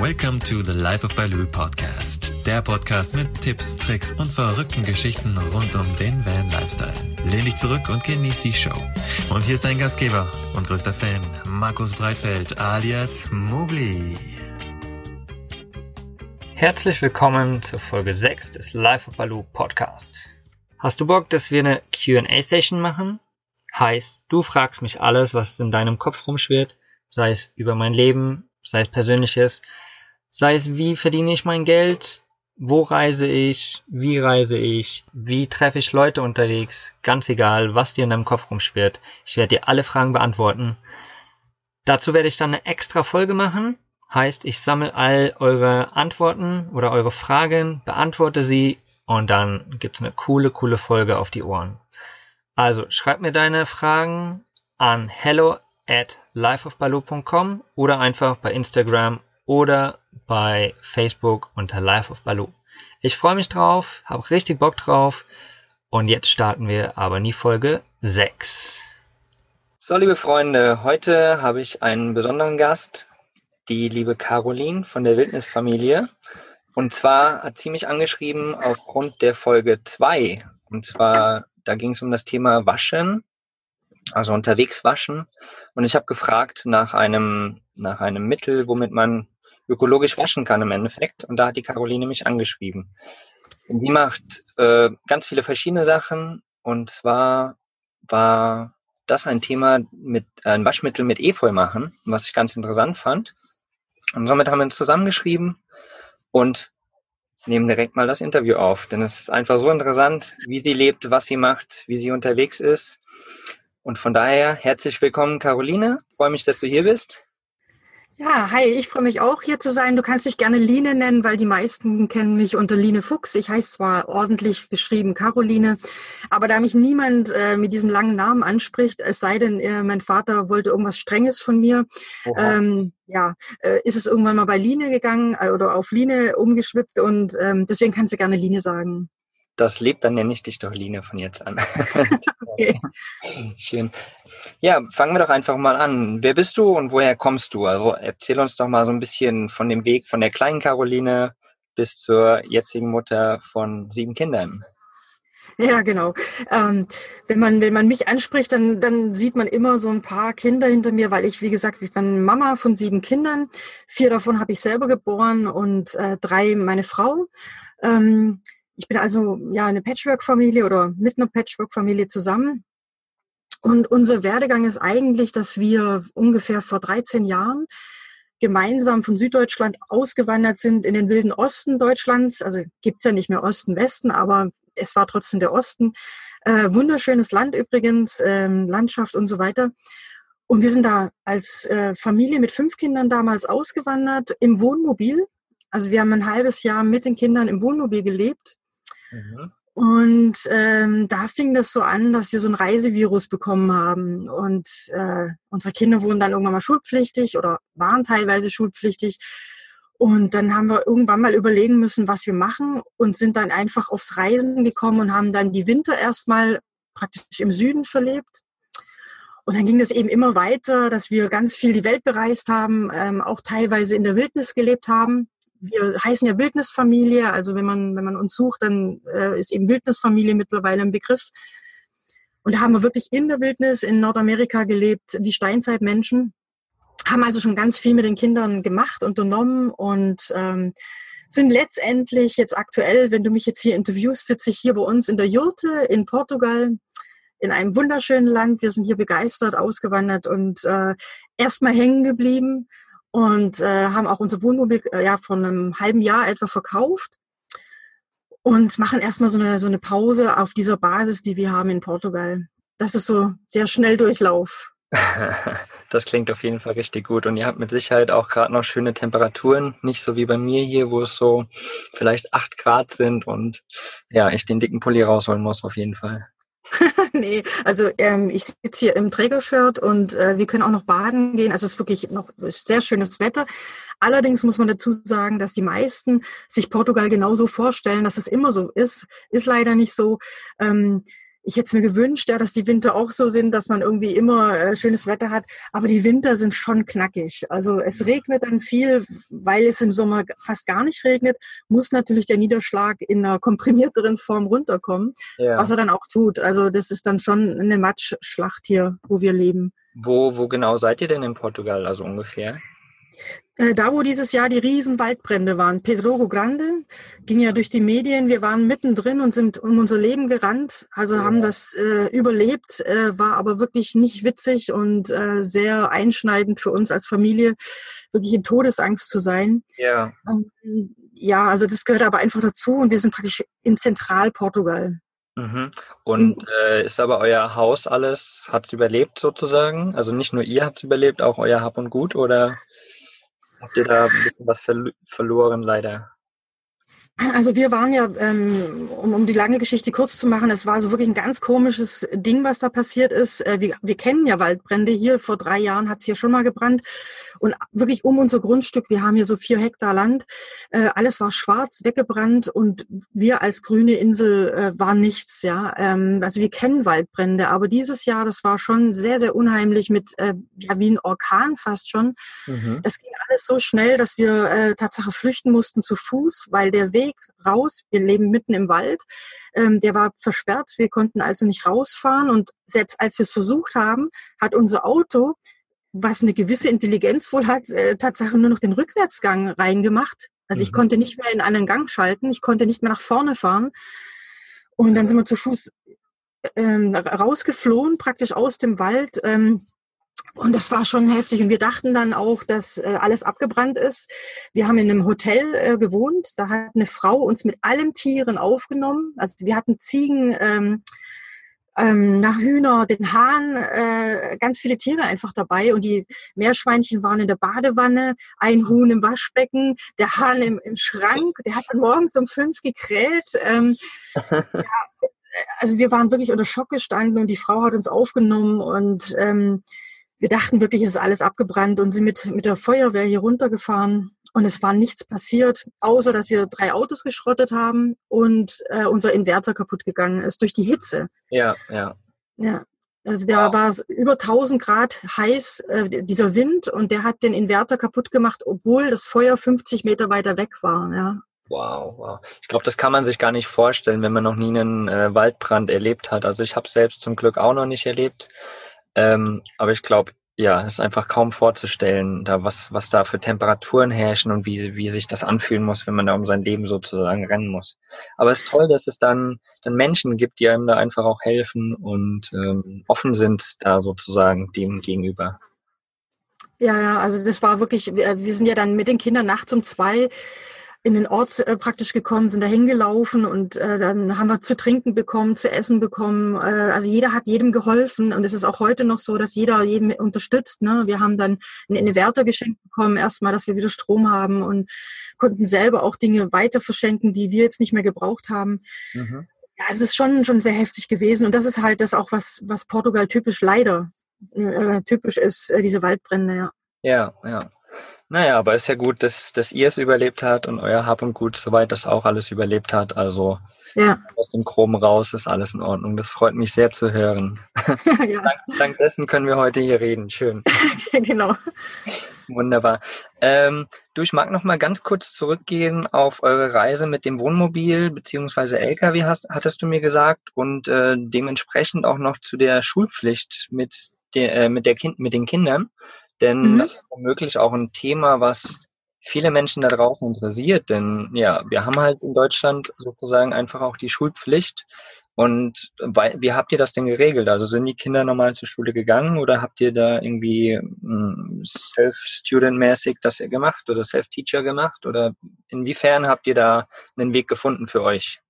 Welcome to the Life of Baloo Podcast. Der Podcast mit Tipps, Tricks und verrückten Geschichten rund um den Van Lifestyle. Lehn dich zurück und genieß die Show. Und hier ist dein Gastgeber und größter Fan, Markus Breitfeld alias Mugli. Herzlich willkommen zur Folge 6 des Life of Baloo Podcast. Hast du Bock, dass wir eine Q&A-Session machen? Heißt, du fragst mich alles, was in deinem Kopf rumschwirrt, sei es über mein Leben, sei es persönliches, sei es wie verdiene ich mein Geld, wo reise ich, wie reise ich, wie treffe ich Leute unterwegs, ganz egal, was dir in deinem Kopf rumschwirrt. Ich werde dir alle Fragen beantworten. Dazu werde ich dann eine extra Folge machen. Heißt, ich sammle all eure Antworten oder eure Fragen, beantworte sie und dann gibt's eine coole, coole Folge auf die Ohren. Also schreib mir deine Fragen an hello at lifeofbaloo.com oder einfach bei Instagram oder bei Facebook unter Life of Baloo. Ich freue mich drauf, habe richtig Bock drauf und jetzt starten wir aber in die Folge 6. So, liebe Freunde, heute habe ich einen besonderen Gast, die liebe Caroline von der Wildnisfamilie. Und zwar hat sie mich angeschrieben aufgrund der Folge 2. Und zwar, da ging es um das Thema Waschen also unterwegs waschen. Und ich habe gefragt nach einem, nach einem Mittel, womit man ökologisch waschen kann im Endeffekt. Und da hat die Caroline mich angeschrieben. Und sie macht äh, ganz viele verschiedene Sachen. Und zwar war das ein Thema mit äh, ein Waschmittel mit Efeu machen, was ich ganz interessant fand. Und somit haben wir uns zusammengeschrieben und nehmen direkt mal das Interview auf. Denn es ist einfach so interessant, wie sie lebt, was sie macht, wie sie unterwegs ist. Und von daher herzlich willkommen, Caroline. Freue mich, dass du hier bist. Ja, hi, ich freue mich auch hier zu sein. Du kannst dich gerne Line nennen, weil die meisten kennen mich unter Line Fuchs. Ich heiße zwar ordentlich geschrieben Caroline, aber da mich niemand äh, mit diesem langen Namen anspricht, es sei denn, äh, mein Vater wollte irgendwas Strenges von mir, ähm, ja, äh, ist es irgendwann mal bei Line gegangen äh, oder auf Line umgeschwippt und ähm, deswegen kannst du gerne Line sagen das lebt, dann nenne ich dich doch Line von jetzt an. okay. Schön. Ja, fangen wir doch einfach mal an. Wer bist du und woher kommst du? Also erzähl uns doch mal so ein bisschen von dem Weg von der kleinen Caroline bis zur jetzigen Mutter von sieben Kindern. Ja, genau. Ähm, wenn man wenn man mich anspricht, dann dann sieht man immer so ein paar Kinder hinter mir, weil ich wie gesagt ich bin Mama von sieben Kindern. Vier davon habe ich selber geboren und äh, drei meine Frau. Ähm, ich bin also ja eine Patchwork-Familie oder mit einer Patchwork-Familie zusammen. Und unser Werdegang ist eigentlich, dass wir ungefähr vor 13 Jahren gemeinsam von Süddeutschland ausgewandert sind in den wilden Osten Deutschlands. Also gibt's ja nicht mehr Osten, Westen, aber es war trotzdem der Osten. Äh, wunderschönes Land übrigens, ähm, Landschaft und so weiter. Und wir sind da als äh, Familie mit fünf Kindern damals ausgewandert im Wohnmobil. Also wir haben ein halbes Jahr mit den Kindern im Wohnmobil gelebt Mhm. Und ähm, da fing das so an, dass wir so ein Reisevirus bekommen haben. Und äh, unsere Kinder wurden dann irgendwann mal schulpflichtig oder waren teilweise schulpflichtig. Und dann haben wir irgendwann mal überlegen müssen, was wir machen und sind dann einfach aufs Reisen gekommen und haben dann die Winter erstmal praktisch im Süden verlebt. Und dann ging das eben immer weiter, dass wir ganz viel die Welt bereist haben, ähm, auch teilweise in der Wildnis gelebt haben wir heißen ja Wildnisfamilie, also wenn man, wenn man uns sucht, dann äh, ist eben Wildnisfamilie mittlerweile ein Begriff. Und da haben wir wirklich in der Wildnis in Nordamerika gelebt, wie Steinzeitmenschen, haben also schon ganz viel mit den Kindern gemacht, unternommen und ähm, sind letztendlich jetzt aktuell, wenn du mich jetzt hier interviewst, sitze ich hier bei uns in der Jurte in Portugal, in einem wunderschönen Land. Wir sind hier begeistert, ausgewandert und äh, erstmal hängen geblieben und äh, haben auch unser Wohnmobil äh, ja von einem halben Jahr etwa verkauft und machen erstmal so eine, so eine Pause auf dieser Basis, die wir haben in Portugal. Das ist so der Schnelldurchlauf. Das klingt auf jeden Fall richtig gut. Und ihr habt mit Sicherheit auch gerade noch schöne Temperaturen. Nicht so wie bei mir hier, wo es so vielleicht acht Grad sind und ja, ich den dicken Pulli rausholen muss auf jeden Fall. nee, also ähm, ich sitze hier im Trägershirt und äh, wir können auch noch baden gehen. Also es ist wirklich noch sehr schönes Wetter. Allerdings muss man dazu sagen, dass die meisten sich Portugal genauso vorstellen, dass es immer so ist. Ist leider nicht so. Ähm, ich hätte mir gewünscht, ja, dass die Winter auch so sind, dass man irgendwie immer äh, schönes Wetter hat. Aber die Winter sind schon knackig. Also es regnet dann viel, weil es im Sommer fast gar nicht regnet, muss natürlich der Niederschlag in einer komprimierteren Form runterkommen, ja. was er dann auch tut. Also das ist dann schon eine Matschschlacht hier, wo wir leben. Wo, wo genau seid ihr denn in Portugal, also ungefähr? Äh, da, wo dieses Jahr die riesen Waldbrände waren, Pedrogo Grande, ging ja durch die Medien. Wir waren mittendrin und sind um unser Leben gerannt. Also ja. haben das äh, überlebt, äh, war aber wirklich nicht witzig und äh, sehr einschneidend für uns als Familie, wirklich in Todesangst zu sein. Ja. Ähm, ja, also das gehört aber einfach dazu und wir sind praktisch in Zentralportugal. Mhm. Und äh, ist aber euer Haus alles, hat es überlebt sozusagen? Also nicht nur ihr habt es überlebt, auch euer Hab und Gut oder? Habt ihr da ein bisschen was ver verloren, leider? Also wir waren ja, ähm, um, um die lange Geschichte kurz zu machen, es war so wirklich ein ganz komisches Ding, was da passiert ist. Äh, wir, wir kennen ja Waldbrände hier. Vor drei Jahren hat es hier schon mal gebrannt. Und wirklich um unser Grundstück, wir haben hier so vier Hektar Land, äh, alles war schwarz, weggebrannt und wir als grüne Insel äh, waren nichts. Ja, ähm, Also wir kennen Waldbrände, aber dieses Jahr, das war schon sehr, sehr unheimlich mit, äh, ja wie ein Orkan fast schon. Mhm. Das ging alles so schnell, dass wir äh, Tatsache flüchten mussten zu Fuß, weil der Weg Weg raus. Wir leben mitten im Wald. Ähm, der war versperrt. Wir konnten also nicht rausfahren. Und selbst als wir es versucht haben, hat unser Auto, was eine gewisse Intelligenz wohl hat, äh, Tatsache nur noch den Rückwärtsgang reingemacht. Also mhm. ich konnte nicht mehr in einen Gang schalten. Ich konnte nicht mehr nach vorne fahren. Und dann sind wir zu Fuß ähm, rausgeflohen, praktisch aus dem Wald. Ähm, und das war schon heftig. Und wir dachten dann auch, dass äh, alles abgebrannt ist. Wir haben in einem Hotel äh, gewohnt. Da hat eine Frau uns mit allen Tieren aufgenommen. Also wir hatten Ziegen, ähm, ähm, nach Hühner, den Hahn, äh, ganz viele Tiere einfach dabei. Und die Meerschweinchen waren in der Badewanne, ein Huhn im Waschbecken, der Hahn im, im Schrank. Der hat dann morgens um fünf gekräht. Ähm, ja, also wir waren wirklich unter Schock gestanden und die Frau hat uns aufgenommen und ähm, wir dachten wirklich, es ist alles abgebrannt und sind mit, mit der Feuerwehr hier runtergefahren. Und es war nichts passiert, außer dass wir drei Autos geschrottet haben und äh, unser Inverter kaputt gegangen ist durch die Hitze. Ja, ja. Ja. Also der wow. war über 1000 Grad heiß, äh, dieser Wind, und der hat den Inverter kaputt gemacht, obwohl das Feuer 50 Meter weiter weg war. Ja. Wow, wow. Ich glaube, das kann man sich gar nicht vorstellen, wenn man noch nie einen äh, Waldbrand erlebt hat. Also ich habe es selbst zum Glück auch noch nicht erlebt. Ähm, aber ich glaube, ja, es ist einfach kaum vorzustellen, da was, was da für Temperaturen herrschen und wie, wie sich das anfühlen muss, wenn man da um sein Leben sozusagen rennen muss. Aber es ist toll, dass es dann, dann Menschen gibt, die einem da einfach auch helfen und ähm, offen sind da sozusagen dem gegenüber. Ja, ja, also das war wirklich, wir, wir sind ja dann mit den Kindern nachts um zwei in den Ort äh, praktisch gekommen, sind da hingelaufen und äh, dann haben wir zu trinken bekommen, zu essen bekommen. Äh, also jeder hat jedem geholfen und es ist auch heute noch so, dass jeder jeden unterstützt. Ne? Wir haben dann einen Inverter geschenkt bekommen, erstmal, dass wir wieder Strom haben und konnten selber auch Dinge weiter verschenken, die wir jetzt nicht mehr gebraucht haben. Mhm. Ja, es ist schon, schon sehr heftig gewesen und das ist halt das auch, was, was Portugal typisch leider äh, typisch ist, äh, diese Waldbrände, ja. Ja, ja. Naja, aber ist ja gut, dass, dass ihr es überlebt habt und euer Hab und Gut soweit das auch alles überlebt hat. Also ja. aus dem Chrom raus ist alles in Ordnung. Das freut mich sehr zu hören. Ja. dank, dank, dessen können wir heute hier reden. Schön. genau. Wunderbar. Ähm, du, ich mag noch mal ganz kurz zurückgehen auf eure Reise mit dem Wohnmobil beziehungsweise LKW, hast, hattest du mir gesagt, und äh, dementsprechend auch noch zu der Schulpflicht mit, der, äh, mit, der kind, mit den Kindern. Denn mhm. das ist womöglich auch ein Thema, was viele Menschen da draußen interessiert. Denn ja, wir haben halt in Deutschland sozusagen einfach auch die Schulpflicht. Und wie habt ihr das denn geregelt? Also sind die Kinder normal zur Schule gegangen oder habt ihr da irgendwie hm, self-student-mäßig das gemacht oder self-teacher gemacht? Oder inwiefern habt ihr da einen Weg gefunden für euch?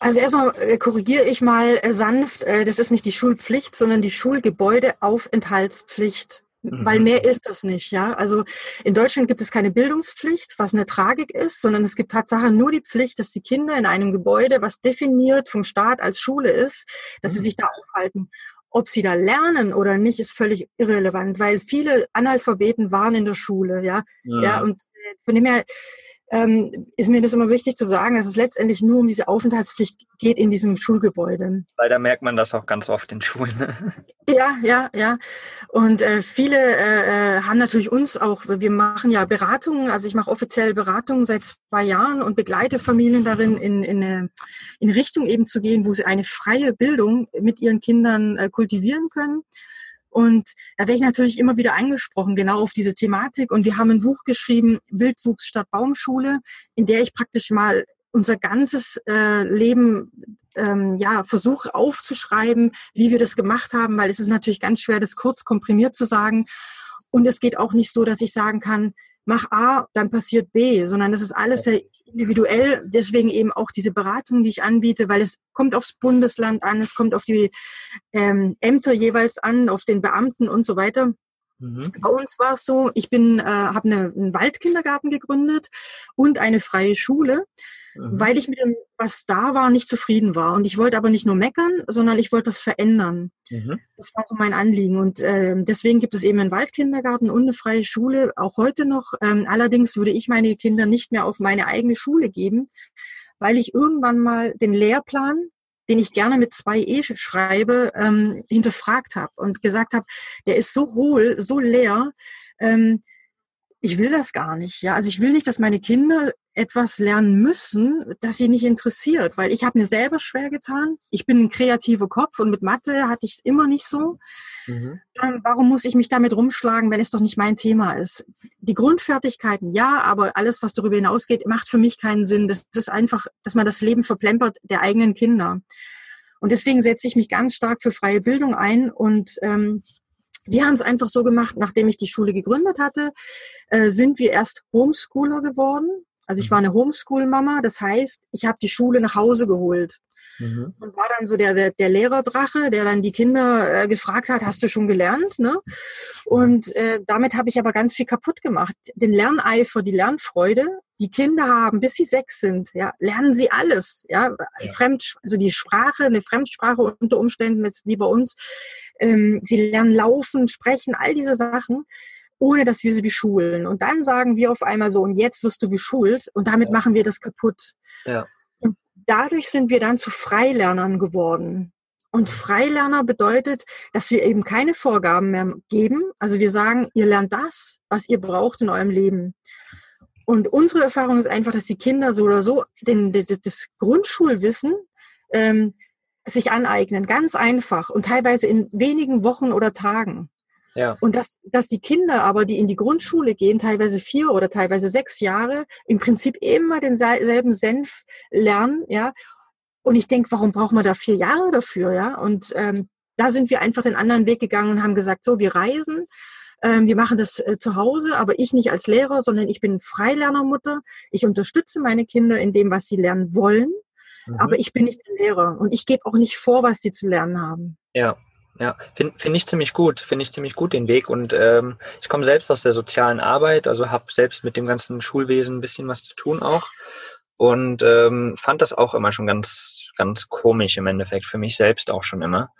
Also erstmal äh, korrigiere ich mal äh, sanft, äh, das ist nicht die Schulpflicht, sondern die Schulgebäudeaufenthaltspflicht. Mhm. Weil mehr ist das nicht, ja. Also in Deutschland gibt es keine Bildungspflicht, was eine Tragik ist, sondern es gibt Tatsache nur die Pflicht, dass die Kinder in einem Gebäude, was definiert vom Staat als Schule ist, dass mhm. sie sich da aufhalten. Ob sie da lernen oder nicht, ist völlig irrelevant, weil viele Analphabeten waren in der Schule, ja. Ja, ja und von dem her, ähm, ist mir das immer wichtig zu sagen, dass es letztendlich nur um diese Aufenthaltspflicht geht in diesem Schulgebäude. Leider merkt man das auch ganz oft in Schulen. Ja, ja, ja. Und äh, viele äh, äh, haben natürlich uns auch, wir machen ja Beratungen, also ich mache offiziell Beratungen seit zwei Jahren und begleite Familien darin, in, in, eine, in Richtung eben zu gehen, wo sie eine freie Bildung mit ihren Kindern äh, kultivieren können. Und da werde ich natürlich immer wieder angesprochen, genau auf diese Thematik. Und wir haben ein Buch geschrieben, Wildwuchs statt Baumschule, in der ich praktisch mal unser ganzes äh, Leben ähm, ja versuche aufzuschreiben, wie wir das gemacht haben, weil es ist natürlich ganz schwer, das kurz komprimiert zu sagen. Und es geht auch nicht so, dass ich sagen kann, mach A, dann passiert B, sondern das ist alles sehr individuell. Deswegen eben auch diese Beratung, die ich anbiete, weil es kommt aufs Bundesland an, es kommt auf die ähm, Ämter jeweils an, auf den Beamten und so weiter. Mhm. Bei uns war es so, ich bin, äh, habe eine, einen Waldkindergarten gegründet und eine freie Schule mhm. weil ich mit dem, was da war, nicht zufrieden war. Und ich wollte aber nicht nur meckern, sondern ich wollte das verändern. Mhm. Das war so mein Anliegen. Und äh, deswegen gibt es eben einen Waldkindergarten und eine freie Schule, auch heute noch. Ähm, allerdings würde ich meine Kinder nicht mehr auf meine eigene Schule geben, weil ich irgendwann mal den Lehrplan den ich gerne mit zwei E schreibe, ähm, hinterfragt habe und gesagt habe, der ist so hohl, so leer, ähm, ich will das gar nicht. Ja, also ich will nicht, dass meine Kinder etwas lernen müssen, das sie nicht interessiert, weil ich habe mir selber schwer getan. Ich bin ein kreativer Kopf und mit Mathe hatte ich es immer nicht so. Mhm. Ähm, warum muss ich mich damit rumschlagen, wenn es doch nicht mein Thema ist? Die Grundfertigkeiten, ja, aber alles, was darüber hinausgeht, macht für mich keinen Sinn. Das ist einfach, dass man das Leben verplempert der eigenen Kinder. Und deswegen setze ich mich ganz stark für freie Bildung ein und ähm, wir haben es einfach so gemacht, nachdem ich die Schule gegründet hatte, äh, sind wir erst Homeschooler geworden. Also ich mhm. war eine Homeschool-Mama, das heißt, ich habe die Schule nach Hause geholt. Mhm. Und war dann so der, der, der Lehrerdrache, der dann die Kinder äh, gefragt hat, hast du schon gelernt? Ne? Und äh, damit habe ich aber ganz viel kaputt gemacht. Den Lerneifer, die Lernfreude, die Kinder haben, bis sie sechs sind, ja, lernen sie alles, ja, ja. Fremd, also die Sprache, eine Fremdsprache unter Umständen, jetzt wie bei uns, ähm, sie lernen laufen, sprechen, all diese Sachen ohne dass wir sie beschulen. Und dann sagen wir auf einmal so, und jetzt wirst du beschult und damit ja. machen wir das kaputt. Ja. Und dadurch sind wir dann zu Freilernern geworden. Und Freilerner bedeutet, dass wir eben keine Vorgaben mehr geben. Also wir sagen, ihr lernt das, was ihr braucht in eurem Leben. Und unsere Erfahrung ist einfach, dass die Kinder so oder so den, das Grundschulwissen ähm, sich aneignen, ganz einfach und teilweise in wenigen Wochen oder Tagen. Ja. Und dass, dass die Kinder aber, die in die Grundschule gehen, teilweise vier oder teilweise sechs Jahre, im Prinzip immer denselben Senf lernen, ja. Und ich denke, warum braucht man da vier Jahre dafür, ja? Und ähm, da sind wir einfach den anderen Weg gegangen und haben gesagt, so, wir reisen, ähm, wir machen das äh, zu Hause, aber ich nicht als Lehrer, sondern ich bin Freilernermutter. Ich unterstütze meine Kinder in dem, was sie lernen wollen, mhm. aber ich bin nicht der Lehrer und ich gebe auch nicht vor, was sie zu lernen haben. Ja, ja, finde find ich ziemlich gut, finde ich ziemlich gut den Weg. Und ähm, ich komme selbst aus der sozialen Arbeit, also habe selbst mit dem ganzen Schulwesen ein bisschen was zu tun auch. Und ähm, fand das auch immer schon ganz, ganz komisch im Endeffekt, für mich selbst auch schon immer.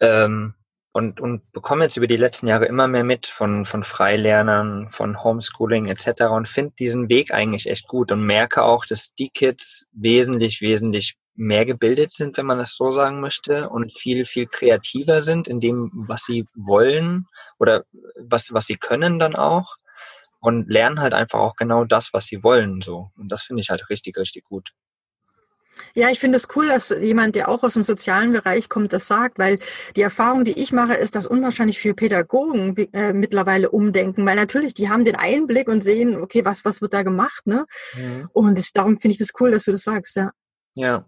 Ähm, und, und bekomme jetzt über die letzten Jahre immer mehr mit von, von Freilernern, von Homeschooling etc. und finde diesen Weg eigentlich echt gut und merke auch, dass die Kids wesentlich, wesentlich mehr gebildet sind, wenn man das so sagen möchte, und viel, viel kreativer sind in dem, was sie wollen oder was, was sie können dann auch und lernen halt einfach auch genau das, was sie wollen, so. Und das finde ich halt richtig, richtig gut. Ja, ich finde es cool, dass jemand, der auch aus dem sozialen Bereich kommt, das sagt, weil die Erfahrung, die ich mache, ist, dass unwahrscheinlich viele Pädagogen äh, mittlerweile umdenken, weil natürlich, die haben den Einblick und sehen, okay, was, was wird da gemacht, ne? Mhm. Und ich, darum finde ich das cool, dass du das sagst, ja. Ja,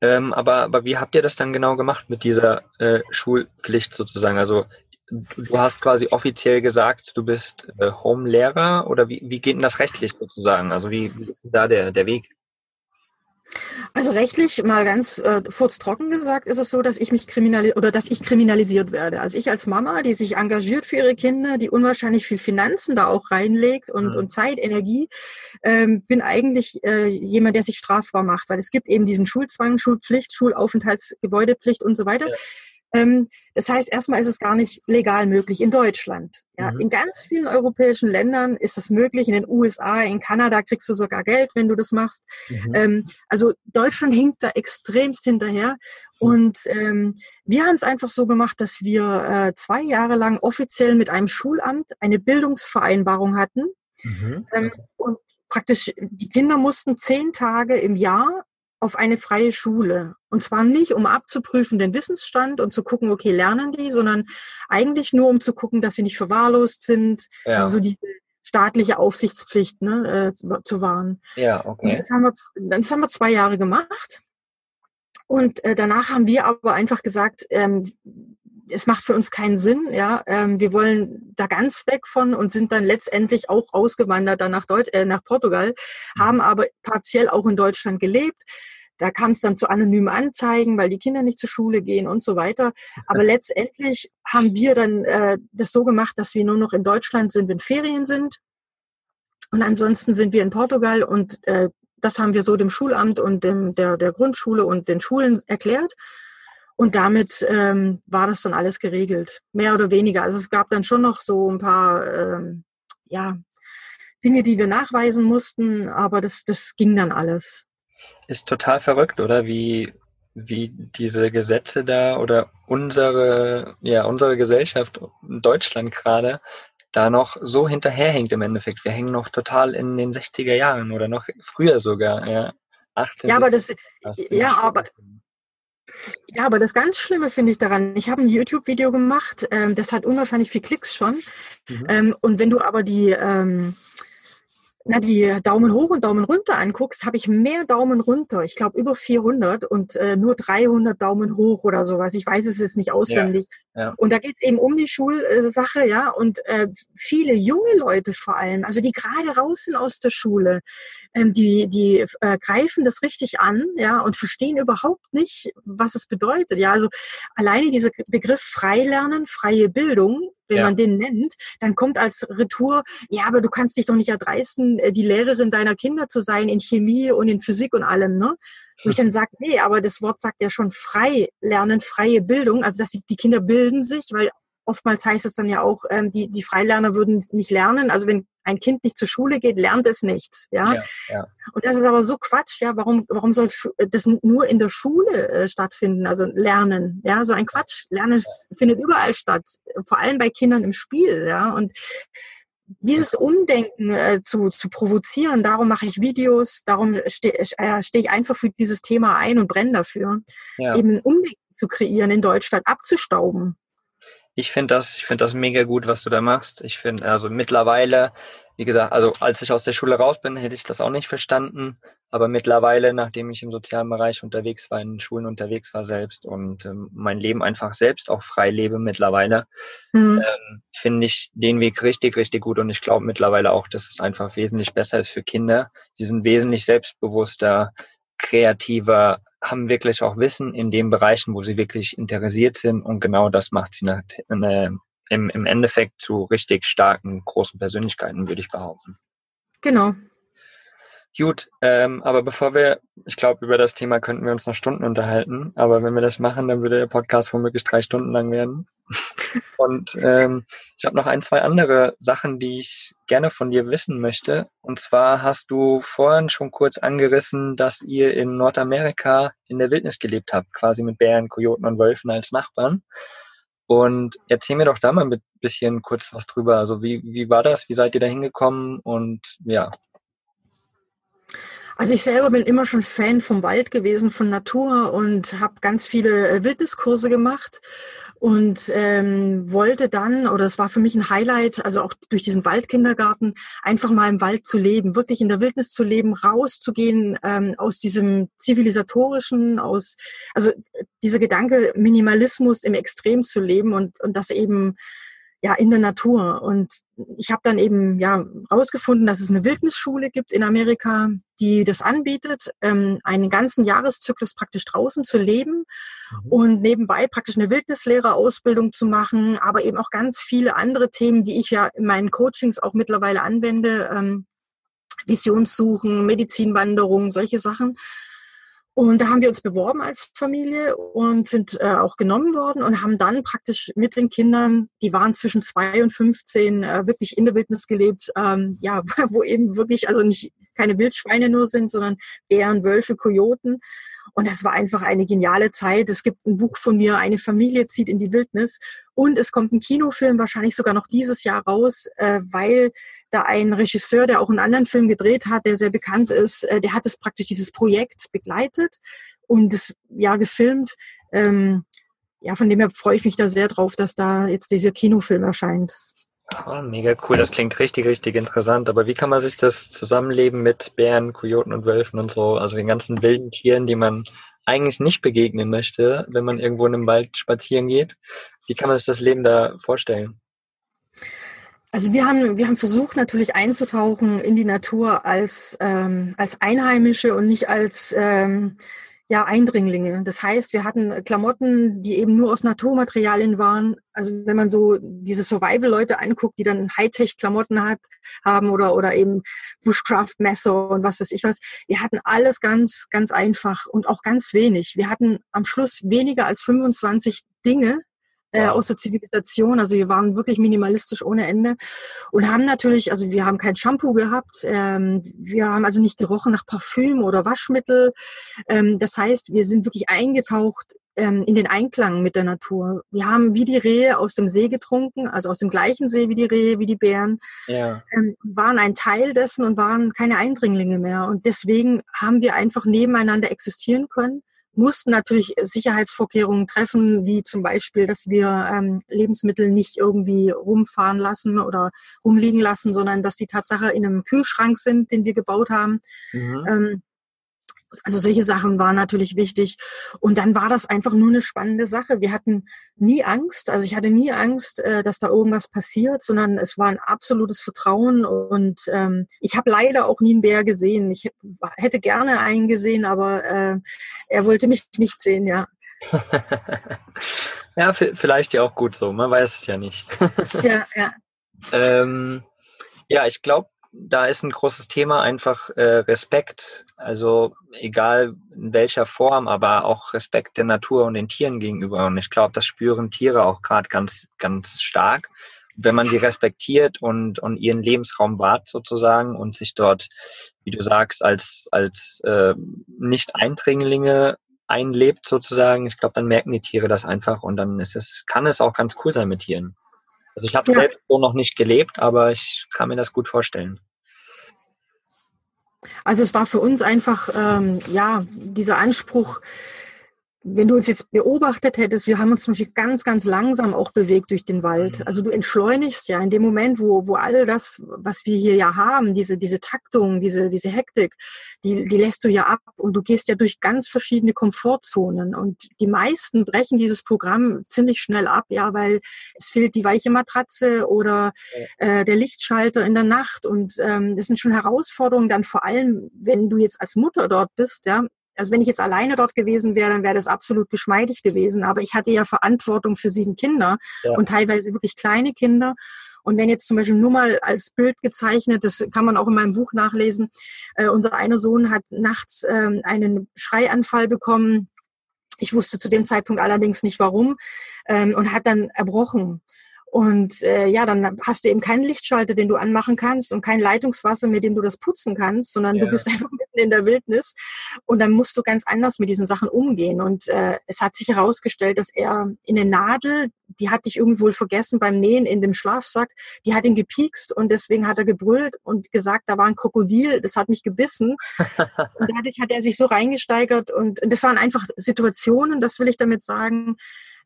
ähm, aber, aber wie habt ihr das dann genau gemacht mit dieser äh, Schulpflicht sozusagen? Also du hast quasi offiziell gesagt, du bist äh, Home-Lehrer oder wie, wie geht denn das rechtlich sozusagen? Also wie, wie ist da der, der Weg? Also rechtlich mal ganz äh, furztrocken gesagt ist es so, dass ich mich kriminalisiert oder dass ich kriminalisiert werde. Also ich als Mama, die sich engagiert für ihre Kinder, die unwahrscheinlich viel Finanzen da auch reinlegt und, mhm. und Zeit, Energie, ähm, bin eigentlich äh, jemand, der sich strafbar macht, weil es gibt eben diesen Schulzwang, Schulpflicht, Schulaufenthaltsgebäudepflicht und so weiter. Ja das heißt, erstmal ist es gar nicht legal möglich in Deutschland. Ja, mhm. In ganz vielen europäischen Ländern ist es möglich. In den USA, in Kanada kriegst du sogar Geld, wenn du das machst. Mhm. Ähm, also Deutschland hinkt da extremst hinterher. Mhm. Und ähm, wir haben es einfach so gemacht, dass wir äh, zwei Jahre lang offiziell mit einem Schulamt eine Bildungsvereinbarung hatten. Mhm. Ähm, und praktisch, die Kinder mussten zehn Tage im Jahr auf eine freie Schule. Und zwar nicht, um abzuprüfen den Wissensstand und zu gucken, okay, lernen die, sondern eigentlich nur, um zu gucken, dass sie nicht verwahrlost sind. Ja. Also so diese staatliche Aufsichtspflicht ne, äh, zu, zu, wahren. Ja, okay. Und das haben wir, das haben wir zwei Jahre gemacht. Und äh, danach haben wir aber einfach gesagt, ähm, es macht für uns keinen Sinn, ja. Ähm, wir wollen da ganz weg von und sind dann letztendlich auch ausgewandert dann nach, Deut äh, nach Portugal, mhm. haben aber partiell auch in Deutschland gelebt. Da kam es dann zu anonymen Anzeigen, weil die Kinder nicht zur Schule gehen und so weiter. Aber letztendlich haben wir dann äh, das so gemacht, dass wir nur noch in Deutschland sind, wenn Ferien sind. Und ansonsten sind wir in Portugal und äh, das haben wir so dem Schulamt und dem, der, der Grundschule und den Schulen erklärt. Und damit ähm, war das dann alles geregelt, mehr oder weniger. Also es gab dann schon noch so ein paar ähm, ja, Dinge, die wir nachweisen mussten, aber das, das ging dann alles. Ist total verrückt, oder? Wie, wie diese Gesetze da oder unsere, ja, unsere Gesellschaft in Deutschland gerade da noch so hinterherhängt im Endeffekt. Wir hängen noch total in den 60er Jahren oder noch früher sogar, ja. 18, ja, aber das, ja, aber, ja, aber das ganz Schlimme finde ich daran, ich habe ein YouTube-Video gemacht, ähm, das hat unwahrscheinlich viel Klicks schon. Mhm. Ähm, und wenn du aber die, ähm, na, die Daumen hoch und Daumen runter anguckst, habe ich mehr Daumen runter. Ich glaube über 400 und äh, nur 300 Daumen hoch oder sowas. Ich weiß es jetzt nicht auswendig. Ja, ja. Und da geht es eben um die Schulsache, ja. Und äh, viele junge Leute vor allem, also die gerade raus sind aus der Schule, ähm, die, die äh, greifen das richtig an, ja, und verstehen überhaupt nicht, was es bedeutet. Ja, also alleine dieser Begriff Freilernen, freie Bildung, wenn ja. man den nennt, dann kommt als Retour, ja, aber du kannst dich doch nicht erdreisten, äh, die Lehrerin deiner Kinder zu sein in Chemie und in Physik und allem, ne? Wo ich dann sage, nee, aber das Wort sagt ja schon frei lernen, freie Bildung, also dass die Kinder bilden sich, weil oftmals heißt es dann ja auch, ähm, die, die Freilerner würden nicht lernen. Also wenn ein Kind nicht zur Schule geht, lernt es nichts. Ja? ja, ja. Und das ist aber so Quatsch. Ja, warum, warum soll das nur in der Schule äh, stattfinden? Also Lernen. Ja, so ein Quatsch. Lernen ja. findet überall statt. Vor allem bei Kindern im Spiel. Ja, und dieses Umdenken äh, zu, zu provozieren, darum mache ich Videos, darum stehe äh, steh ich einfach für dieses Thema ein und brenne dafür, ja. eben ein Umdenken zu kreieren in Deutschland, abzustauben ich finde das, ich finde das mega gut, was du da machst. Ich finde, also mittlerweile, wie gesagt, also als ich aus der Schule raus bin, hätte ich das auch nicht verstanden. Aber mittlerweile, nachdem ich im sozialen Bereich unterwegs war, in Schulen unterwegs war selbst und ähm, mein Leben einfach selbst auch frei lebe mittlerweile, mhm. ähm, finde ich den Weg richtig, richtig gut. Und ich glaube mittlerweile auch, dass es einfach wesentlich besser ist für Kinder. Die sind wesentlich selbstbewusster, kreativer, haben wirklich auch Wissen in den Bereichen, wo sie wirklich interessiert sind und genau das macht sie nach, äh, im, im Endeffekt zu richtig starken, großen Persönlichkeiten, würde ich behaupten. Genau. Gut, ähm, aber bevor wir, ich glaube, über das Thema könnten wir uns noch Stunden unterhalten, aber wenn wir das machen, dann würde der Podcast womöglich drei Stunden lang werden. Und ähm, ich habe noch ein, zwei andere Sachen, die ich gerne von dir wissen möchte. Und zwar hast du vorhin schon kurz angerissen, dass ihr in Nordamerika in der Wildnis gelebt habt, quasi mit Bären, Kojoten und Wölfen als Nachbarn. Und erzähl mir doch da mal ein bisschen kurz was drüber. Also wie, wie war das? Wie seid ihr da hingekommen? Und ja, also ich selber bin immer schon Fan vom Wald gewesen, von Natur und habe ganz viele äh, Wildniskurse gemacht und ähm, wollte dann, oder es war für mich ein Highlight, also auch durch diesen Waldkindergarten, einfach mal im Wald zu leben, wirklich in der Wildnis zu leben, rauszugehen ähm, aus diesem zivilisatorischen, aus, also dieser Gedanke Minimalismus im Extrem zu leben und, und das eben ja in der Natur. Und ich habe dann eben ja rausgefunden, dass es eine Wildnisschule gibt in Amerika, die das anbietet, ähm, einen ganzen Jahreszyklus praktisch draußen zu leben mhm. und nebenbei praktisch eine Wildnislehrerausbildung zu machen, aber eben auch ganz viele andere Themen, die ich ja in meinen Coachings auch mittlerweile anwende. Ähm, Visionssuchen, Medizinwanderung, solche Sachen. Und da haben wir uns beworben als Familie und sind äh, auch genommen worden und haben dann praktisch mit den Kindern, die waren zwischen zwei und 15, äh, wirklich in der Wildnis gelebt, ähm, ja, wo eben wirklich, also nicht keine Wildschweine nur sind, sondern Bären, Wölfe, Kojoten. Und das war einfach eine geniale Zeit. Es gibt ein Buch von mir, eine Familie zieht in die Wildnis. Und es kommt ein Kinofilm, wahrscheinlich sogar noch dieses Jahr raus, äh, weil da ein Regisseur, der auch einen anderen Film gedreht hat, der sehr bekannt ist, äh, der hat es praktisch dieses Projekt begleitet und es ja gefilmt. Ähm, ja, von dem her freue ich mich da sehr drauf, dass da jetzt dieser Kinofilm erscheint. Oh, mega cool, das klingt richtig, richtig interessant. Aber wie kann man sich das Zusammenleben mit Bären, Kojoten und Wölfen und so, also den ganzen wilden Tieren, die man eigentlich nicht begegnen möchte, wenn man irgendwo in einem Wald spazieren geht, wie kann man sich das Leben da vorstellen? Also wir haben, wir haben versucht natürlich einzutauchen in die Natur als, ähm, als Einheimische und nicht als ähm, ja, Eindringlinge. Das heißt, wir hatten Klamotten, die eben nur aus Naturmaterialien waren. Also wenn man so diese Survival-Leute anguckt, die dann Hightech-Klamotten hat, haben oder, oder eben Bushcraft-Messer und was weiß ich was. Wir hatten alles ganz, ganz einfach und auch ganz wenig. Wir hatten am Schluss weniger als 25 Dinge, äh, aus der Zivilisation. Also wir waren wirklich minimalistisch ohne Ende und haben natürlich, also wir haben kein Shampoo gehabt, ähm, wir haben also nicht gerochen nach Parfüm oder Waschmittel. Ähm, das heißt, wir sind wirklich eingetaucht ähm, in den Einklang mit der Natur. Wir haben wie die Rehe aus dem See getrunken, also aus dem gleichen See wie die Rehe, wie die Bären, ja. ähm, waren ein Teil dessen und waren keine Eindringlinge mehr. Und deswegen haben wir einfach nebeneinander existieren können mussten natürlich Sicherheitsvorkehrungen treffen, wie zum Beispiel, dass wir ähm, Lebensmittel nicht irgendwie rumfahren lassen oder rumliegen lassen, sondern dass die Tatsache in einem Kühlschrank sind, den wir gebaut haben. Mhm. Ähm, also solche Sachen waren natürlich wichtig. Und dann war das einfach nur eine spannende Sache. Wir hatten nie Angst. Also ich hatte nie Angst, äh, dass da irgendwas passiert, sondern es war ein absolutes Vertrauen. Und ähm, ich habe leider auch nie einen Bär gesehen. Ich hätte gerne einen gesehen, aber äh, er wollte mich nicht sehen, ja. ja, vielleicht ja auch gut so. Man weiß es ja nicht. ja, ja. Ähm, ja, ich glaube, da ist ein großes Thema einfach äh, Respekt. Also egal in welcher Form, aber auch Respekt der Natur und den Tieren gegenüber. Und ich glaube, das spüren Tiere auch gerade ganz, ganz stark. Wenn man sie respektiert und, und ihren Lebensraum wahrt sozusagen und sich dort, wie du sagst, als, als äh, Nicht-Eindringlinge einlebt sozusagen, ich glaube, dann merken die Tiere das einfach und dann ist es, kann es auch ganz cool sein mit Tieren. Also ich habe ja. selbst so noch nicht gelebt, aber ich kann mir das gut vorstellen. Also es war für uns einfach ähm, ja dieser Anspruch, wenn du uns jetzt beobachtet hättest, wir haben uns zum Beispiel ganz, ganz langsam auch bewegt durch den Wald. Mhm. Also du entschleunigst ja in dem Moment, wo, wo all das, was wir hier ja haben, diese, diese Taktung, diese, diese Hektik, die, die lässt du ja ab und du gehst ja durch ganz verschiedene Komfortzonen. Und die meisten brechen dieses Programm ziemlich schnell ab, ja, weil es fehlt die weiche Matratze oder äh, der Lichtschalter in der Nacht. Und ähm, das sind schon Herausforderungen, dann vor allem, wenn du jetzt als Mutter dort bist, ja, also wenn ich jetzt alleine dort gewesen wäre, dann wäre das absolut geschmeidig gewesen. Aber ich hatte ja Verantwortung für sieben Kinder ja. und teilweise wirklich kleine Kinder. Und wenn jetzt zum Beispiel nur mal als Bild gezeichnet, das kann man auch in meinem Buch nachlesen, äh, unser einer Sohn hat nachts äh, einen Schreianfall bekommen. Ich wusste zu dem Zeitpunkt allerdings nicht warum ähm, und hat dann erbrochen. Und äh, ja, dann hast du eben keinen Lichtschalter, den du anmachen kannst und kein Leitungswasser, mit dem du das putzen kannst, sondern ja. du bist einfach mitten in der Wildnis. Und dann musst du ganz anders mit diesen Sachen umgehen. Und äh, es hat sich herausgestellt, dass er in eine Nadel, die hat dich irgendwo vergessen beim Nähen in dem Schlafsack, die hat ihn gepiekst und deswegen hat er gebrüllt und gesagt, da war ein Krokodil, das hat mich gebissen. und dadurch hat er sich so reingesteigert und, und das waren einfach Situationen, das will ich damit sagen,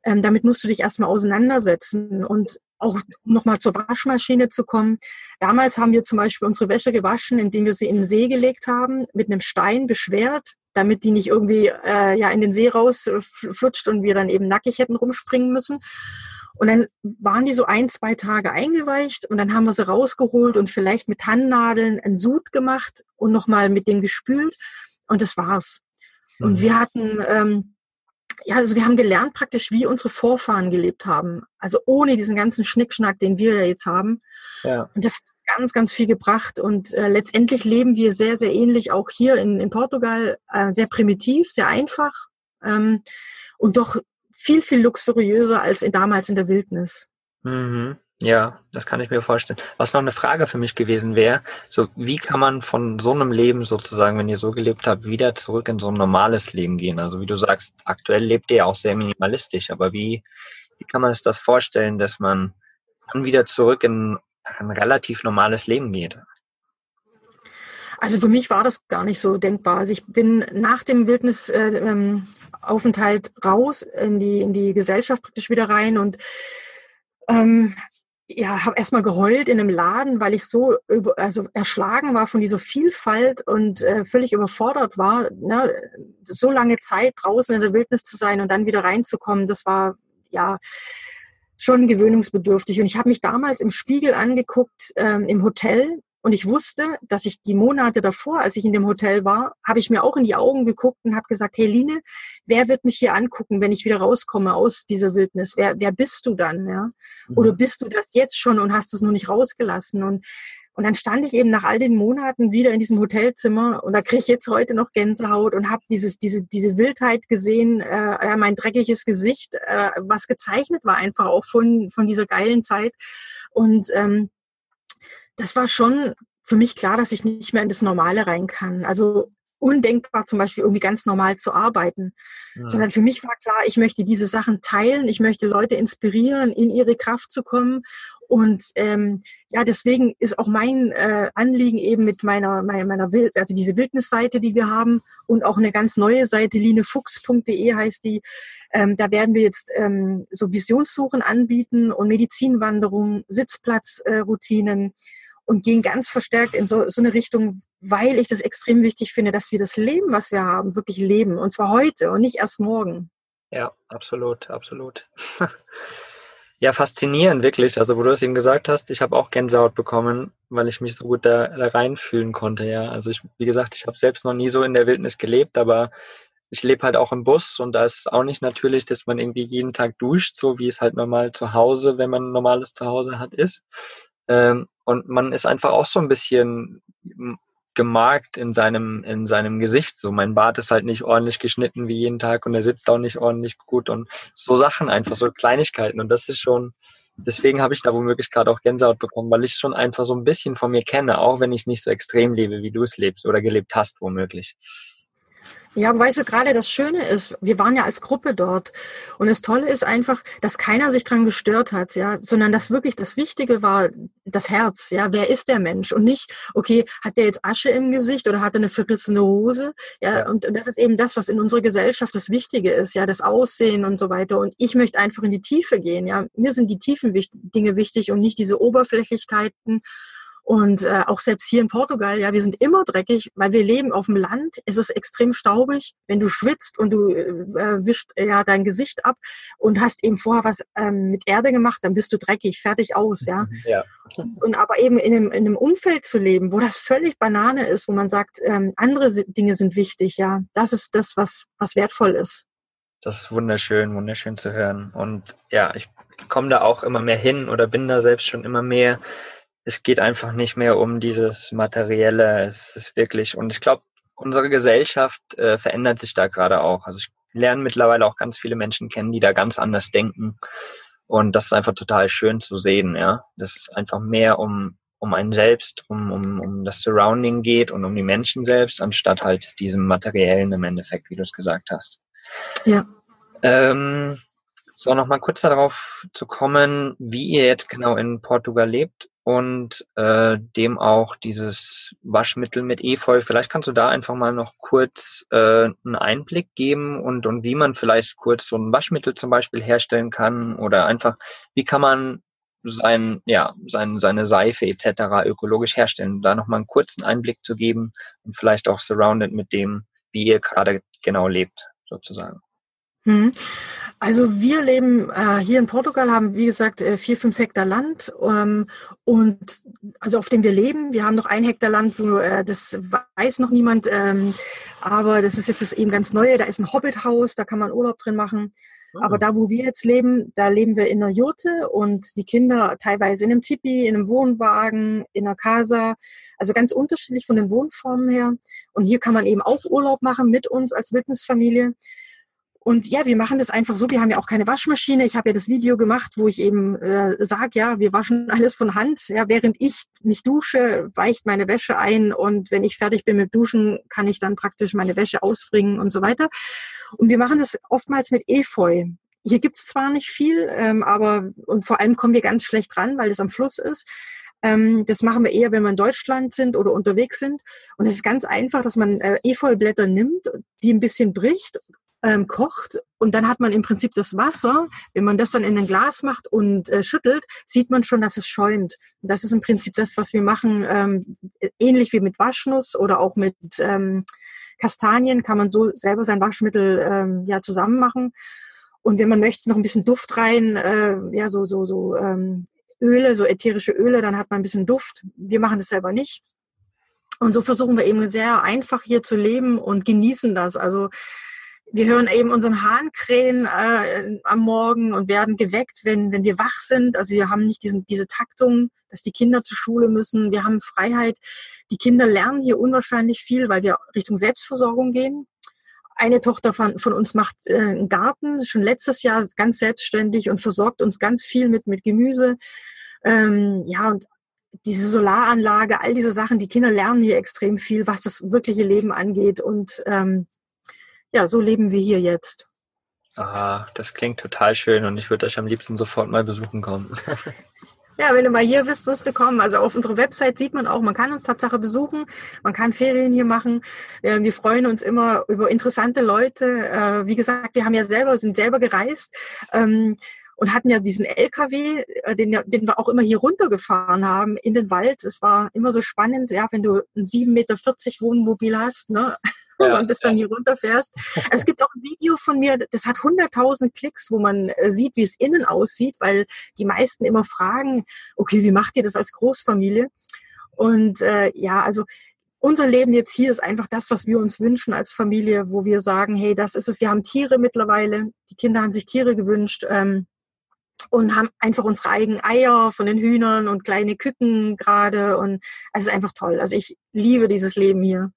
ähm, damit musst du dich erstmal auseinandersetzen und auch nochmal zur Waschmaschine zu kommen. Damals haben wir zum Beispiel unsere Wäsche gewaschen, indem wir sie in den See gelegt haben, mit einem Stein beschwert, damit die nicht irgendwie äh, ja in den See rausflutscht und wir dann eben nackig hätten rumspringen müssen. Und dann waren die so ein, zwei Tage eingeweicht und dann haben wir sie rausgeholt und vielleicht mit Tannennadeln ein Sud gemacht und nochmal mit dem gespült und das war's. Und mhm. wir hatten ähm, ja, also wir haben gelernt praktisch, wie unsere Vorfahren gelebt haben. Also ohne diesen ganzen Schnickschnack, den wir jetzt haben. Ja. Und das hat ganz, ganz viel gebracht und äh, letztendlich leben wir sehr, sehr ähnlich auch hier in, in Portugal, äh, sehr primitiv, sehr einfach ähm, und doch viel, viel luxuriöser als in, damals in der Wildnis. Mhm. Ja, das kann ich mir vorstellen. Was noch eine Frage für mich gewesen wäre, so wie kann man von so einem Leben sozusagen, wenn ihr so gelebt habt, wieder zurück in so ein normales Leben gehen? Also wie du sagst, aktuell lebt ihr ja auch sehr minimalistisch, aber wie, wie kann man sich das vorstellen, dass man dann wieder zurück in ein relativ normales Leben geht? Also für mich war das gar nicht so denkbar. Also ich bin nach dem Wildnisaufenthalt äh, raus in die, in die Gesellschaft praktisch wieder rein und ähm, ja, habe erstmal geheult in einem Laden, weil ich so über, also erschlagen war von dieser Vielfalt und äh, völlig überfordert war, ne, so lange Zeit draußen in der Wildnis zu sein und dann wieder reinzukommen. Das war ja schon gewöhnungsbedürftig. Und ich habe mich damals im Spiegel angeguckt ähm, im Hotel und ich wusste, dass ich die Monate davor, als ich in dem Hotel war, habe ich mir auch in die Augen geguckt und habe gesagt, hey Line, wer wird mich hier angucken, wenn ich wieder rauskomme aus dieser Wildnis? Wer, wer bist du dann? Ja? Mhm. Oder bist du das jetzt schon und hast es nur nicht rausgelassen? Und, und dann stand ich eben nach all den Monaten wieder in diesem Hotelzimmer und da kriege ich jetzt heute noch Gänsehaut und habe dieses, diese, diese Wildheit gesehen, äh, mein dreckiges Gesicht, äh, was gezeichnet war einfach auch von, von dieser geilen Zeit. Und ähm, das war schon für mich klar, dass ich nicht mehr in das Normale rein kann. Also undenkbar zum Beispiel irgendwie ganz normal zu arbeiten, ja. sondern für mich war klar, ich möchte diese Sachen teilen, ich möchte Leute inspirieren, in ihre Kraft zu kommen und ähm, ja, deswegen ist auch mein äh, Anliegen eben mit meiner, meiner, meiner Wild, also diese Wildnisseite, die wir haben und auch eine ganz neue Seite, linefuchs.de heißt die. Ähm, da werden wir jetzt ähm, so Visionssuchen anbieten und Medizinwanderungen, Sitzplatzroutinen. Äh, und gehen ganz verstärkt in so, so eine Richtung, weil ich das extrem wichtig finde, dass wir das Leben, was wir haben, wirklich leben. Und zwar heute und nicht erst morgen. Ja, absolut, absolut. ja, faszinierend, wirklich. Also, wo du es eben gesagt hast, ich habe auch Gänsehaut bekommen, weil ich mich so gut da, da reinfühlen konnte. Ja, also ich, wie gesagt, ich habe selbst noch nie so in der Wildnis gelebt, aber ich lebe halt auch im Bus und da ist es auch nicht natürlich, dass man irgendwie jeden Tag duscht, so wie es halt normal zu Hause, wenn man ein normales Zuhause hat, ist. Ähm, und man ist einfach auch so ein bisschen gemarkt in seinem, in seinem Gesicht. So, mein Bart ist halt nicht ordentlich geschnitten wie jeden Tag und er sitzt auch nicht ordentlich gut und so Sachen einfach, so Kleinigkeiten. Und das ist schon, deswegen habe ich da womöglich gerade auch Gänsehaut bekommen, weil ich es schon einfach so ein bisschen von mir kenne, auch wenn ich es nicht so extrem lebe, wie du es lebst oder gelebt hast, womöglich. Ja, weißt du, gerade das Schöne ist, wir waren ja als Gruppe dort. Und das Tolle ist einfach, dass keiner sich dran gestört hat, ja, sondern dass wirklich das Wichtige war, das Herz, ja, wer ist der Mensch? Und nicht, okay, hat der jetzt Asche im Gesicht oder hat er eine verrissene Hose? Ja, ja. und das ist eben das, was in unserer Gesellschaft das Wichtige ist, ja, das Aussehen und so weiter. Und ich möchte einfach in die Tiefe gehen, ja. Mir sind die tiefen Dinge wichtig und nicht diese Oberflächlichkeiten und äh, auch selbst hier in Portugal, ja, wir sind immer dreckig, weil wir leben auf dem Land. Es ist extrem staubig. Wenn du schwitzt und du äh, wischt ja dein Gesicht ab und hast eben vorher was ähm, mit Erde gemacht, dann bist du dreckig, fertig aus, ja. ja. Und aber eben in einem, in einem Umfeld zu leben, wo das völlig Banane ist, wo man sagt, ähm, andere Dinge sind wichtig, ja. Das ist das, was, was wertvoll ist. Das ist wunderschön, wunderschön zu hören. Und ja, ich komme da auch immer mehr hin oder bin da selbst schon immer mehr es geht einfach nicht mehr um dieses Materielle. Es ist wirklich, und ich glaube, unsere Gesellschaft äh, verändert sich da gerade auch. Also ich lerne mittlerweile auch ganz viele Menschen kennen, die da ganz anders denken. Und das ist einfach total schön zu sehen, ja. Dass es einfach mehr um, um einen selbst, um, um, um das Surrounding geht und um die Menschen selbst, anstatt halt diesem Materiellen im Endeffekt, wie du es gesagt hast. Ja. Ähm, so, nochmal kurz darauf zu kommen, wie ihr jetzt genau in Portugal lebt und äh, dem auch dieses Waschmittel mit Efeu. Vielleicht kannst du da einfach mal noch kurz äh, einen Einblick geben und, und wie man vielleicht kurz so ein Waschmittel zum Beispiel herstellen kann oder einfach, wie kann man sein, ja, sein, seine Seife etc. ökologisch herstellen. Da nochmal einen kurzen Einblick zu geben und vielleicht auch surrounded mit dem, wie ihr gerade genau lebt, sozusagen. Hm. Also wir leben äh, hier in Portugal, haben wie gesagt äh, vier, fünf Hektar Land ähm, und also auf dem wir leben. Wir haben noch ein Hektar Land, wo äh, das weiß noch niemand, ähm, aber das ist jetzt das eben ganz neue. Da ist ein Hobbithaus, da kann man Urlaub drin machen. Mhm. Aber da, wo wir jetzt leben, da leben wir in einer Jurte und die Kinder teilweise in einem Tipi, in einem Wohnwagen, in einer Casa. Also ganz unterschiedlich von den Wohnformen her. Und hier kann man eben auch Urlaub machen mit uns als Wildnisfamilie. Und ja, wir machen das einfach so. Wir haben ja auch keine Waschmaschine. Ich habe ja das Video gemacht, wo ich eben äh, sage, ja, wir waschen alles von Hand. Ja, während ich nicht dusche, weicht meine Wäsche ein und wenn ich fertig bin mit Duschen, kann ich dann praktisch meine Wäsche ausbringen und so weiter. Und wir machen das oftmals mit Efeu. Hier gibt's zwar nicht viel, ähm, aber und vor allem kommen wir ganz schlecht ran, weil es am Fluss ist. Ähm, das machen wir eher, wenn wir in Deutschland sind oder unterwegs sind. Und es ist ganz einfach, dass man äh, Efeublätter nimmt, die ein bisschen bricht ähm, kocht und dann hat man im Prinzip das Wasser, wenn man das dann in ein Glas macht und äh, schüttelt, sieht man schon, dass es schäumt. Das ist im Prinzip das, was wir machen, ähm, ähnlich wie mit Waschnuss oder auch mit ähm, Kastanien kann man so selber sein Waschmittel ähm, ja zusammen machen. Und wenn man möchte, noch ein bisschen Duft rein, äh, ja so so so ähm, Öle, so ätherische Öle, dann hat man ein bisschen Duft. Wir machen das selber nicht. Und so versuchen wir eben sehr einfach hier zu leben und genießen das. Also wir hören eben unseren Hahn krähen äh, am Morgen und werden geweckt, wenn, wenn wir wach sind. Also wir haben nicht diesen, diese Taktung, dass die Kinder zur Schule müssen. Wir haben Freiheit. Die Kinder lernen hier unwahrscheinlich viel, weil wir Richtung Selbstversorgung gehen. Eine Tochter von, von uns macht äh, einen Garten, schon letztes Jahr ganz selbstständig und versorgt uns ganz viel mit, mit Gemüse. Ähm, ja, und diese Solaranlage, all diese Sachen, die Kinder lernen hier extrem viel, was das wirkliche Leben angeht. Und ähm, ja, so leben wir hier jetzt. Ah, das klingt total schön und ich würde euch am liebsten sofort mal besuchen kommen. Ja, wenn du mal hier bist, wirst du kommen. Also auf unserer Website sieht man auch, man kann uns Tatsache besuchen, man kann Ferien hier machen. Wir freuen uns immer über interessante Leute. Äh, wie gesagt, wir haben ja selber, sind selber gereist ähm, und hatten ja diesen LKW, äh, den, den wir auch immer hier runtergefahren haben in den Wald. Es war immer so spannend, ja, wenn du ein 7,40 Meter Wohnmobil hast, ne? Ja, und das dann hier runterfährst. es gibt auch ein Video von mir, das hat 100.000 Klicks, wo man äh, sieht, wie es innen aussieht, weil die meisten immer fragen, okay, wie macht ihr das als Großfamilie? Und äh, ja, also unser Leben jetzt hier ist einfach das, was wir uns wünschen als Familie, wo wir sagen, hey, das ist es. Wir haben Tiere mittlerweile. Die Kinder haben sich Tiere gewünscht. Ähm, und haben einfach unsere eigenen Eier von den Hühnern und kleine Küken gerade und es ist einfach toll. Also ich liebe dieses Leben hier.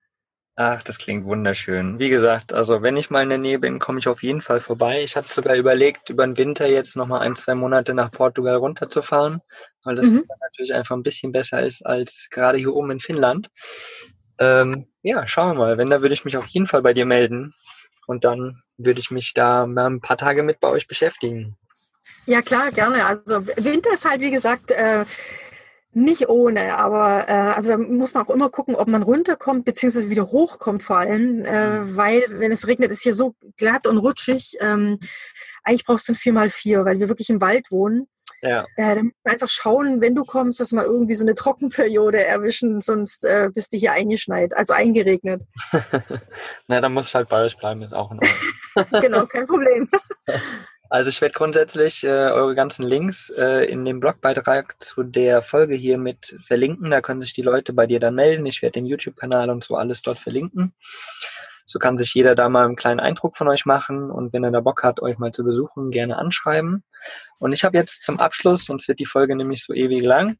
Ach, das klingt wunderschön. Wie gesagt, also wenn ich mal in der Nähe bin, komme ich auf jeden Fall vorbei. Ich hatte sogar überlegt, über den Winter jetzt nochmal ein, zwei Monate nach Portugal runterzufahren, weil das mhm. natürlich einfach ein bisschen besser ist als gerade hier oben in Finnland. Ähm, ja, schauen wir mal. Wenn, da würde ich mich auf jeden Fall bei dir melden. Und dann würde ich mich da mal ein paar Tage mit bei euch beschäftigen. Ja, klar, gerne. Also Winter ist halt, wie gesagt, äh, nicht ohne, aber äh, also da muss man auch immer gucken, ob man runterkommt, beziehungsweise wieder hochkommt vor allem, äh, mhm. weil wenn es regnet, ist hier so glatt und rutschig. Ähm, eigentlich brauchst du ein 4x4, weil wir wirklich im Wald wohnen. Ja. Äh, dann einfach schauen, wenn du kommst, dass wir irgendwie so eine Trockenperiode erwischen, sonst äh, bist du hier eingeschneit, also eingeregnet. Na, dann muss ich halt bei euch bleiben, ist auch in Ordnung. genau, kein Problem. Also ich werde grundsätzlich äh, eure ganzen Links äh, in dem Blogbeitrag zu der Folge hier mit verlinken. Da können sich die Leute bei dir dann melden. Ich werde den YouTube-Kanal und so alles dort verlinken. So kann sich jeder da mal einen kleinen Eindruck von euch machen und wenn er da Bock hat, euch mal zu besuchen, gerne anschreiben. Und ich habe jetzt zum Abschluss, sonst wird die Folge nämlich so ewig lang,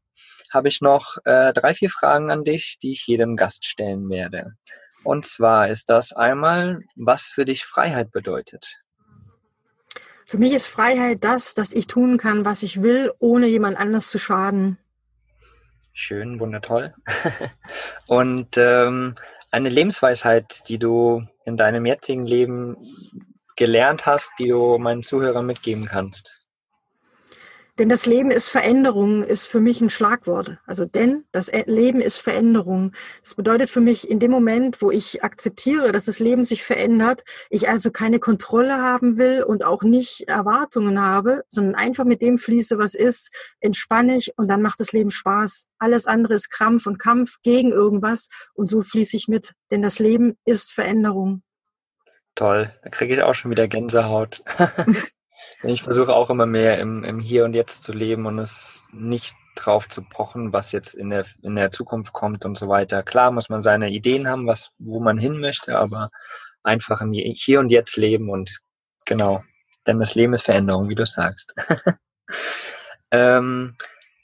habe ich noch äh, drei, vier Fragen an dich, die ich jedem Gast stellen werde. Und zwar ist das einmal, was für dich Freiheit bedeutet. Für mich ist Freiheit das, dass ich tun kann, was ich will, ohne jemand anders zu schaden. Schön, wundertoll. Und ähm, eine Lebensweisheit, die du in deinem jetzigen Leben gelernt hast, die du meinen Zuhörern mitgeben kannst? Denn das Leben ist Veränderung, ist für mich ein Schlagwort. Also denn das e-, Leben ist Veränderung. Das bedeutet für mich, in dem Moment, wo ich akzeptiere, dass das Leben sich verändert, ich also keine Kontrolle haben will und auch nicht Erwartungen habe, sondern einfach mit dem fließe, was ist, entspanne ich und dann macht das Leben Spaß. Alles andere ist Krampf und Kampf gegen irgendwas und so fließe ich mit. Denn das Leben ist Veränderung. Toll, da kriege ich auch schon wieder Gänsehaut. Ich versuche auch immer mehr im, im Hier und Jetzt zu leben und es nicht drauf zu pochen, was jetzt in der, in der Zukunft kommt und so weiter. Klar muss man seine Ideen haben, was, wo man hin möchte, aber einfach im Hier und Jetzt leben und genau, Denn das Leben ist Veränderung, wie du sagst. ähm,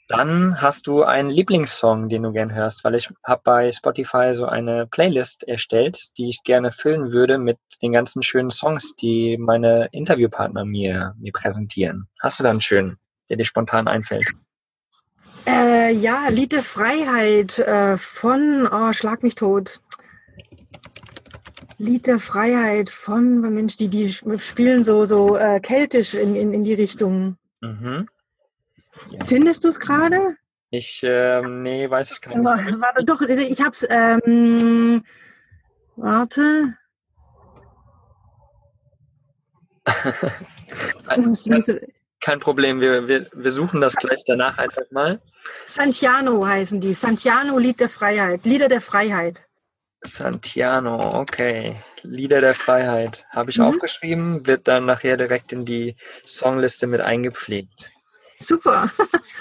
dann hast du einen Lieblingssong, den du gern hörst, weil ich habe bei Spotify so eine Playlist erstellt, die ich gerne füllen würde mit den ganzen schönen Songs, die meine Interviewpartner mir, mir präsentieren. Hast du da einen schönen, der dir spontan einfällt? Äh, ja, Lied der Freiheit äh, von oh, Schlag mich tot. Lied der Freiheit von Mensch, die, die spielen so, so äh, keltisch in, in, in die Richtung. Mhm. Ja. Findest du es gerade? Ich, ähm, nee, weiß ich gar nicht. Warte, warte doch, ich hab's, ähm, warte. Kein Problem, wir, wir, wir suchen das gleich danach einfach mal. Santiano heißen die. Santiano Lied der Freiheit. Lieder der Freiheit. Santiano, okay. Lieder der Freiheit. Habe ich mhm. aufgeschrieben, wird dann nachher direkt in die Songliste mit eingepflegt. Super.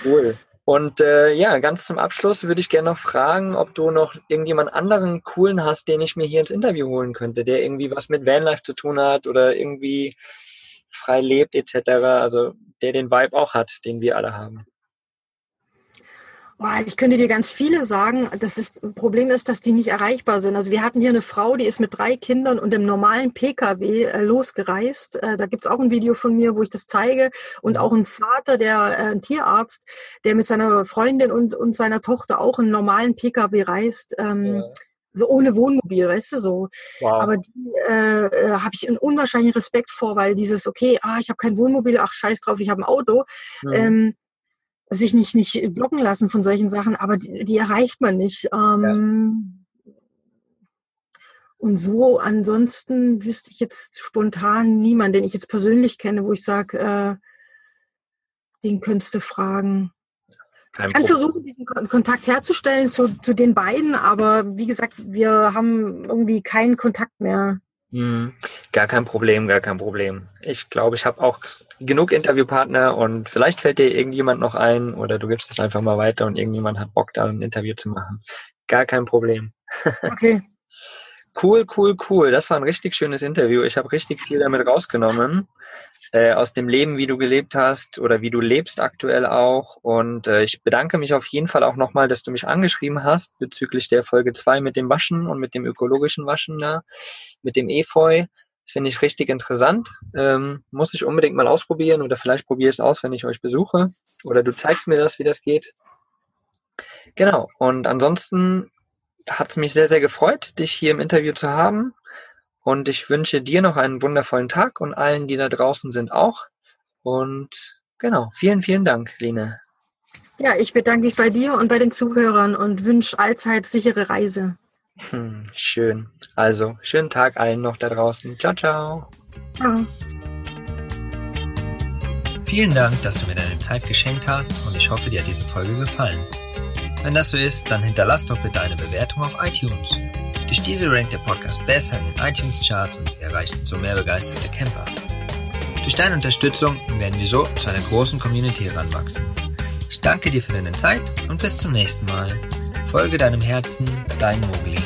Cool. Und äh, ja, ganz zum Abschluss würde ich gerne noch fragen, ob du noch irgendjemand anderen coolen hast, den ich mir hier ins Interview holen könnte, der irgendwie was mit Vanlife zu tun hat oder irgendwie frei lebt etc. Also der den Vibe auch hat, den wir alle haben. Ich könnte dir ganz viele sagen. Das ist, Problem ist, dass die nicht erreichbar sind. Also wir hatten hier eine Frau, die ist mit drei Kindern und im normalen Pkw äh, losgereist. Äh, da gibt's auch ein Video von mir, wo ich das zeige. Und mhm. auch ein Vater, der äh, ein Tierarzt, der mit seiner Freundin und, und seiner Tochter auch einen normalen Pkw reist. Ähm, ja. So ohne Wohnmobil, weißt du so. Wow. Aber die äh, äh, habe ich einen unwahrscheinlichen Respekt vor, weil dieses, okay, ah, ich habe kein Wohnmobil, ach scheiß drauf, ich habe ein Auto. Mhm. Ähm, sich nicht, nicht blocken lassen von solchen Sachen, aber die, die erreicht man nicht. Ähm, ja. Und so, ansonsten wüsste ich jetzt spontan niemanden, den ich jetzt persönlich kenne, wo ich sage, äh, den könntest du fragen. Kein ich kann Problem. versuchen, diesen Kontakt herzustellen zu, zu den beiden, aber wie gesagt, wir haben irgendwie keinen Kontakt mehr. Mhm. Gar kein Problem, gar kein Problem. Ich glaube, ich habe auch genug Interviewpartner und vielleicht fällt dir irgendjemand noch ein oder du gibst es einfach mal weiter und irgendjemand hat Bock, da ein Interview zu machen. Gar kein Problem. Okay. Cool, cool, cool. Das war ein richtig schönes Interview. Ich habe richtig viel damit rausgenommen. Äh, aus dem Leben, wie du gelebt hast oder wie du lebst aktuell auch. Und äh, ich bedanke mich auf jeden Fall auch nochmal, dass du mich angeschrieben hast bezüglich der Folge 2 mit dem Waschen und mit dem ökologischen Waschen da, mit dem Efeu. Das finde ich richtig interessant. Ähm, muss ich unbedingt mal ausprobieren oder vielleicht probiere ich es aus, wenn ich euch besuche. Oder du zeigst mir das, wie das geht. Genau. Und ansonsten hat es mich sehr, sehr gefreut, dich hier im Interview zu haben. Und ich wünsche dir noch einen wundervollen Tag und allen, die da draußen sind, auch. Und genau, vielen, vielen Dank, Lene. Ja, ich bedanke mich bei dir und bei den Zuhörern und wünsche allzeit sichere Reise. Hm, schön. Also, schönen Tag allen noch da draußen. Ciao, ciao. Ciao. Vielen Dank, dass du mir deine Zeit geschenkt hast und ich hoffe, dir hat diese Folge gefallen. Wenn das so ist, dann hinterlass doch bitte eine Bewertung auf iTunes. Durch diese rankt der Podcast besser in den iTunes-Charts und wir erreichen so mehr begeisterte Camper. Durch deine Unterstützung werden wir so zu einer großen Community heranwachsen. Ich danke dir für deine Zeit und bis zum nächsten Mal. Folge deinem Herzen, dein Mogli.